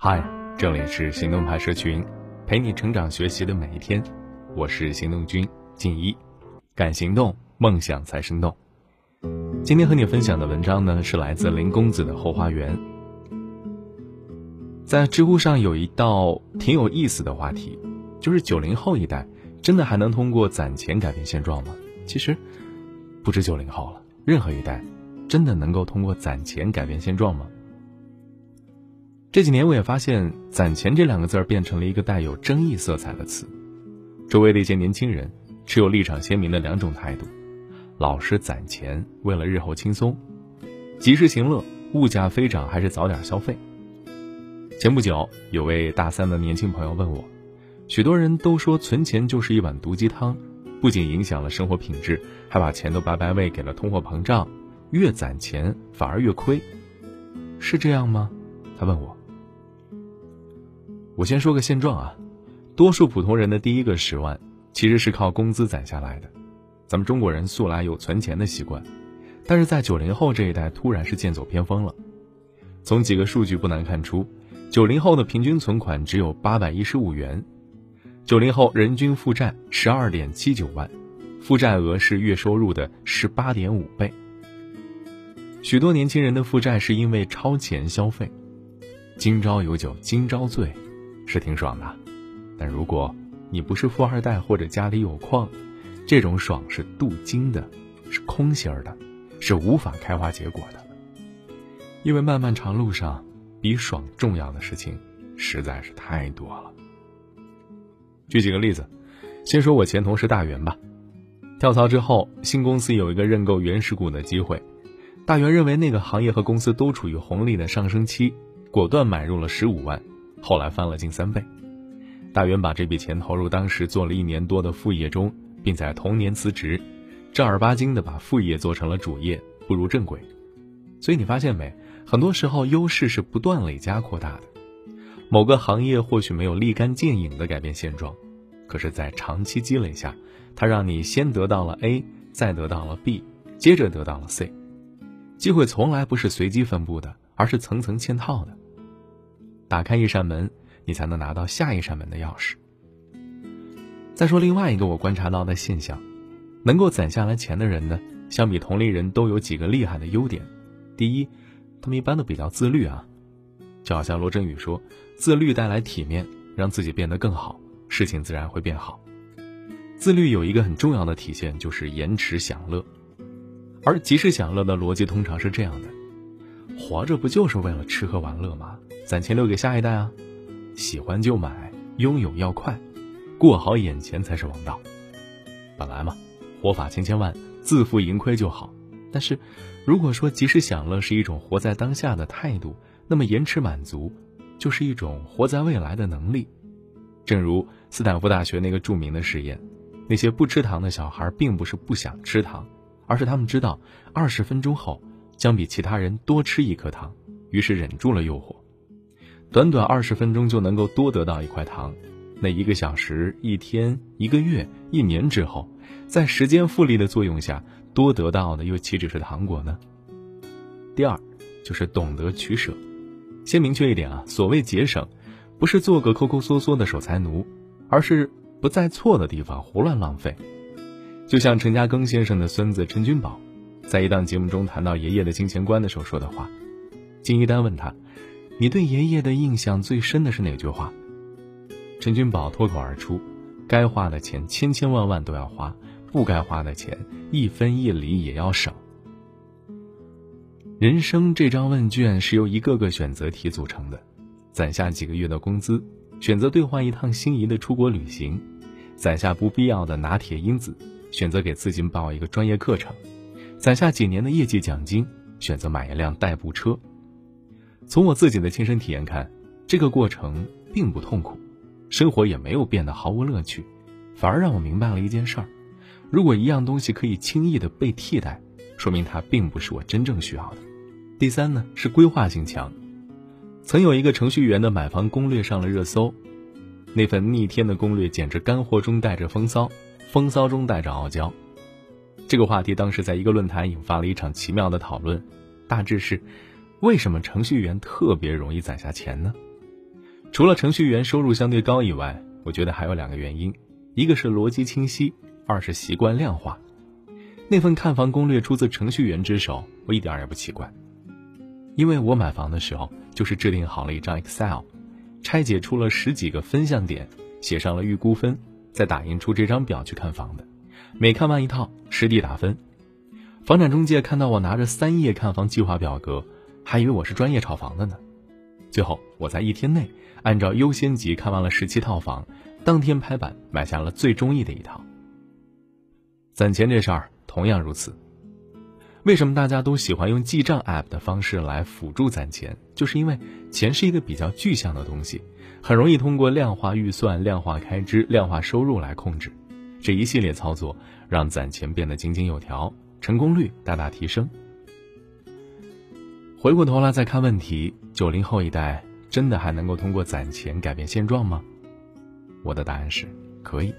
嗨，这里是行动派社群，陪你成长学习的每一天。我是行动君静一，敢行动，梦想才生动。今天和你分享的文章呢，是来自林公子的后花园。在知乎上有一道挺有意思的话题，就是九零后一代真的还能通过攒钱改变现状吗？其实，不止九零后了，任何一代。真的能够通过攒钱改变现状吗？这几年我也发现“攒钱”这两个字儿变成了一个带有争议色彩的词。周围的一些年轻人持有立场鲜明的两种态度：老是攒钱，为了日后轻松；及时行乐，物价飞涨还是早点消费。前不久，有位大三的年轻朋友问我：“许多人都说存钱就是一碗毒鸡汤，不仅影响了生活品质，还把钱都白白喂给了通货膨胀。”越攒钱反而越亏，是这样吗？他问我。我先说个现状啊，多数普通人的第一个十万其实是靠工资攒下来的。咱们中国人素来有存钱的习惯，但是在九零后这一代突然是剑走偏锋了。从几个数据不难看出，九零后的平均存款只有八百一十五元，九零后人均负债十二点七九万，负债额是月收入的十八点五倍。许多年轻人的负债是因为超前消费，今朝有酒今朝醉，是挺爽的。但如果你不是富二代或者家里有矿，这种爽是镀金的，是空心儿的，是无法开花结果的。因为漫漫长路上，比爽重要的事情实在是太多了。举几个例子，先说我前同事大元吧。跳槽之后，新公司有一个认购原始股的机会。大元认为那个行业和公司都处于红利的上升期，果断买入了十五万，后来翻了近三倍。大元把这笔钱投入当时做了一年多的副业中，并在同年辞职，正儿八经的把副业做成了主业，步入正轨。所以你发现没？很多时候优势是不断累加扩大的。某个行业或许没有立竿见影的改变现状，可是，在长期积累下，它让你先得到了 A，再得到了 B，接着得到了 C。机会从来不是随机分布的，而是层层嵌套的。打开一扇门，你才能拿到下一扇门的钥匙。再说另外一个我观察到的现象，能够攒下来钱的人呢，相比同龄人都有几个厉害的优点。第一，他们一般都比较自律啊，就好像罗振宇说：“自律带来体面，让自己变得更好，事情自然会变好。”自律有一个很重要的体现，就是延迟享乐。而及时享乐的逻辑通常是这样的：活着不就是为了吃喝玩乐吗？攒钱留给下一代啊！喜欢就买，拥有要快，过好眼前才是王道。本来嘛，活法千千万，自负盈亏就好。但是，如果说及时享乐是一种活在当下的态度，那么延迟满足就是一种活在未来的能力。正如斯坦福大学那个著名的实验，那些不吃糖的小孩，并不是不想吃糖。而是他们知道，二十分钟后将比其他人多吃一颗糖，于是忍住了诱惑。短短二十分钟就能够多得到一块糖，那一个小时、一天、一个月、一年之后，在时间复利的作用下，多得到的又岂止是糖果呢？第二，就是懂得取舍。先明确一点啊，所谓节省，不是做个抠抠缩缩的守财奴，而是不在错的地方胡乱浪费。就像陈嘉庚先生的孙子陈君宝，在一档节目中谈到爷爷的金钱观的时候说的话，金一丹问他：“你对爷爷的印象最深的是哪句话？”陈君宝脱口而出：“该花的钱千千万万都要花，不该花的钱一分一厘也要省。”人生这张问卷是由一个个选择题组成的，攒下几个月的工资，选择兑换一趟心仪的出国旅行，攒下不必要的拿铁因子。选择给自己报一个专业课程，攒下几年的业绩奖金，选择买一辆代步车。从我自己的亲身体验看，这个过程并不痛苦，生活也没有变得毫无乐趣，反而让我明白了一件事儿：如果一样东西可以轻易的被替代，说明它并不是我真正需要的。第三呢，是规划性强。曾有一个程序员的买房攻略上了热搜，那份逆天的攻略简直干货中带着风骚。风骚中带着傲娇，这个话题当时在一个论坛引发了一场奇妙的讨论，大致是：为什么程序员特别容易攒下钱呢？除了程序员收入相对高以外，我觉得还有两个原因，一个是逻辑清晰，二是习惯量化。那份看房攻略出自程序员之手，我一点也不奇怪，因为我买房的时候就是制定好了一张 Excel，拆解出了十几个分项点，写上了预估分，再打印出这张表去看房的。每看完一套，实地打分。房产中介看到我拿着三页看房计划表格，还以为我是专业炒房的呢。最后，我在一天内按照优先级看完了十七套房，当天拍板买下了最中意的一套。攒钱这事儿。同样如此，为什么大家都喜欢用记账 App 的方式来辅助攒钱？就是因为钱是一个比较具象的东西，很容易通过量化预算、量化开支、量化收入来控制。这一系列操作让攒钱变得井井有条，成功率大大提升。回过头来再看问题，九零后一代真的还能够通过攒钱改变现状吗？我的答案是可以。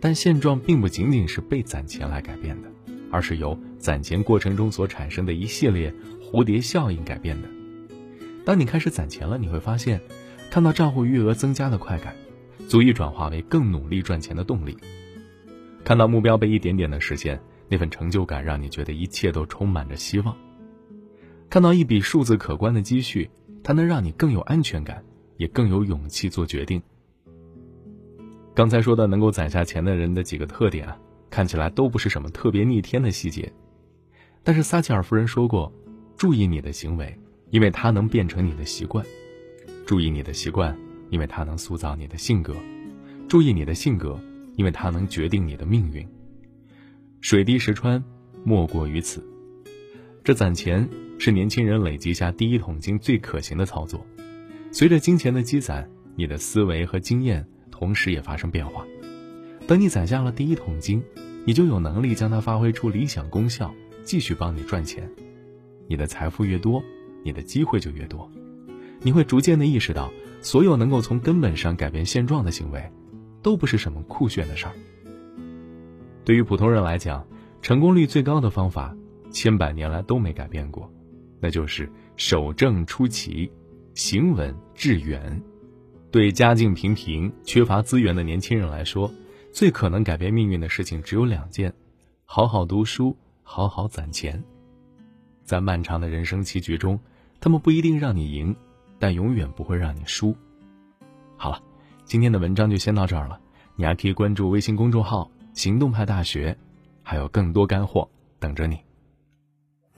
但现状并不仅仅是被攒钱来改变的，而是由攒钱过程中所产生的一系列蝴蝶效应改变的。当你开始攒钱了，你会发现，看到账户余额增加的快感，足以转化为更努力赚钱的动力。看到目标被一点点的实现，那份成就感让你觉得一切都充满着希望。看到一笔数字可观的积蓄，它能让你更有安全感，也更有勇气做决定。刚才说的能够攒下钱的人的几个特点啊，看起来都不是什么特别逆天的细节，但是撒切尔夫人说过：“注意你的行为，因为它能变成你的习惯；注意你的习惯，因为它能塑造你的性格；注意你的性格，因为它能决定你的命运。水滴石穿，莫过于此。这攒钱是年轻人累积下第一桶金最可行的操作。随着金钱的积攒，你的思维和经验。”同时也发生变化。等你攒下了第一桶金，你就有能力将它发挥出理想功效，继续帮你赚钱。你的财富越多，你的机会就越多。你会逐渐的意识到，所有能够从根本上改变现状的行为，都不是什么酷炫的事儿。对于普通人来讲，成功率最高的方法，千百年来都没改变过，那就是守正出奇，行稳致远。对家境平平、缺乏资源的年轻人来说，最可能改变命运的事情只有两件：好好读书，好好攒钱。在漫长的人生棋局中，他们不一定让你赢，但永远不会让你输。好了，今天的文章就先到这儿了。你还可以关注微信公众号“行动派大学”，还有更多干货等着你。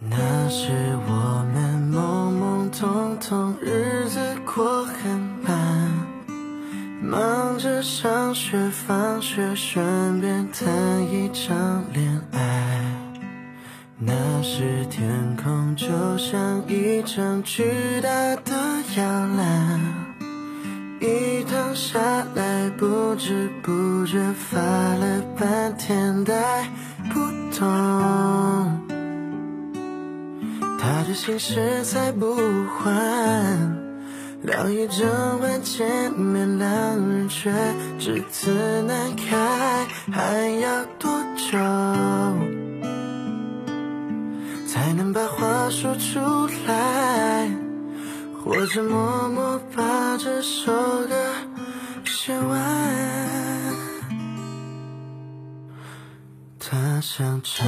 那是我们懵懵懂懂，日子过很慢。忙着上学、放学，顺便谈一场恋爱。那时天空就像一张巨大的摇篮，一躺下来，不知不觉发了半天呆不动。心事才不还。聊一整晚见面，两人却只字难开，还要多久才能把话说出来？或者默默把这首歌写完？他想唱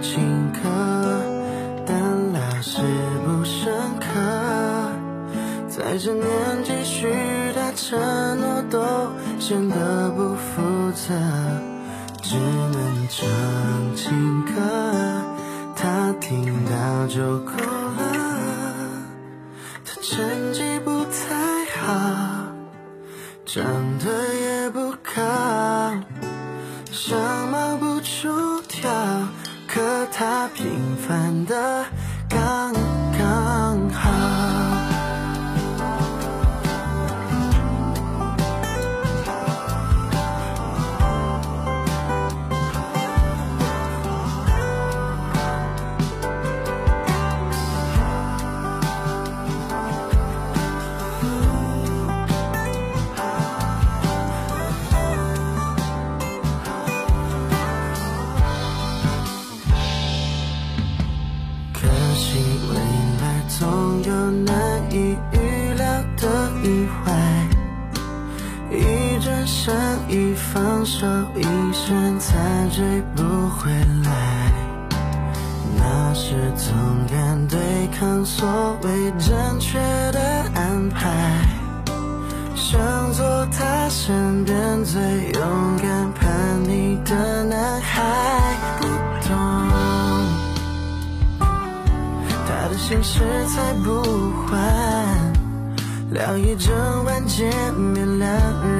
情歌，在这年纪，许的承诺都显得不负责，只能唱情歌，他听到就够了。他成绩不太好，长得也不高，相貌不出挑，可他平凡的未来总有难以预料的意外，一转身一放手，一生再追不回来。那时总敢对抗所谓正确的安排，想做他身边最勇敢叛逆的男孩。他的心事才不还。聊一整晚见面，两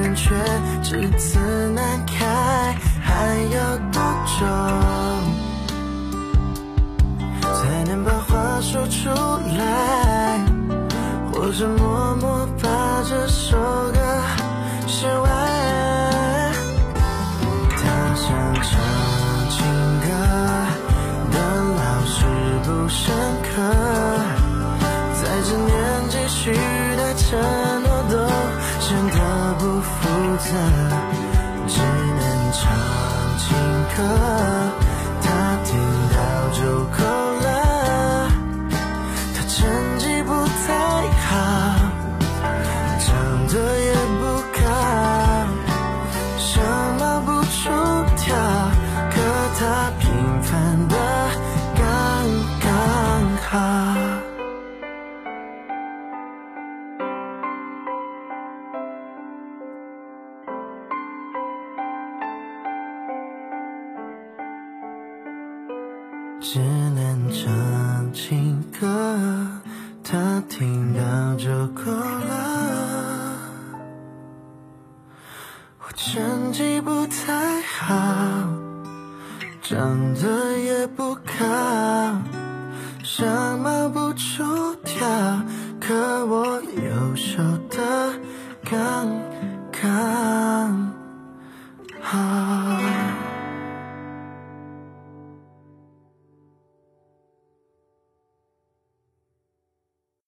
人却只字难开，还要多久才能把话说出来？或者好，长得也不高，相貌不出挑，可我又瘦的刚刚好。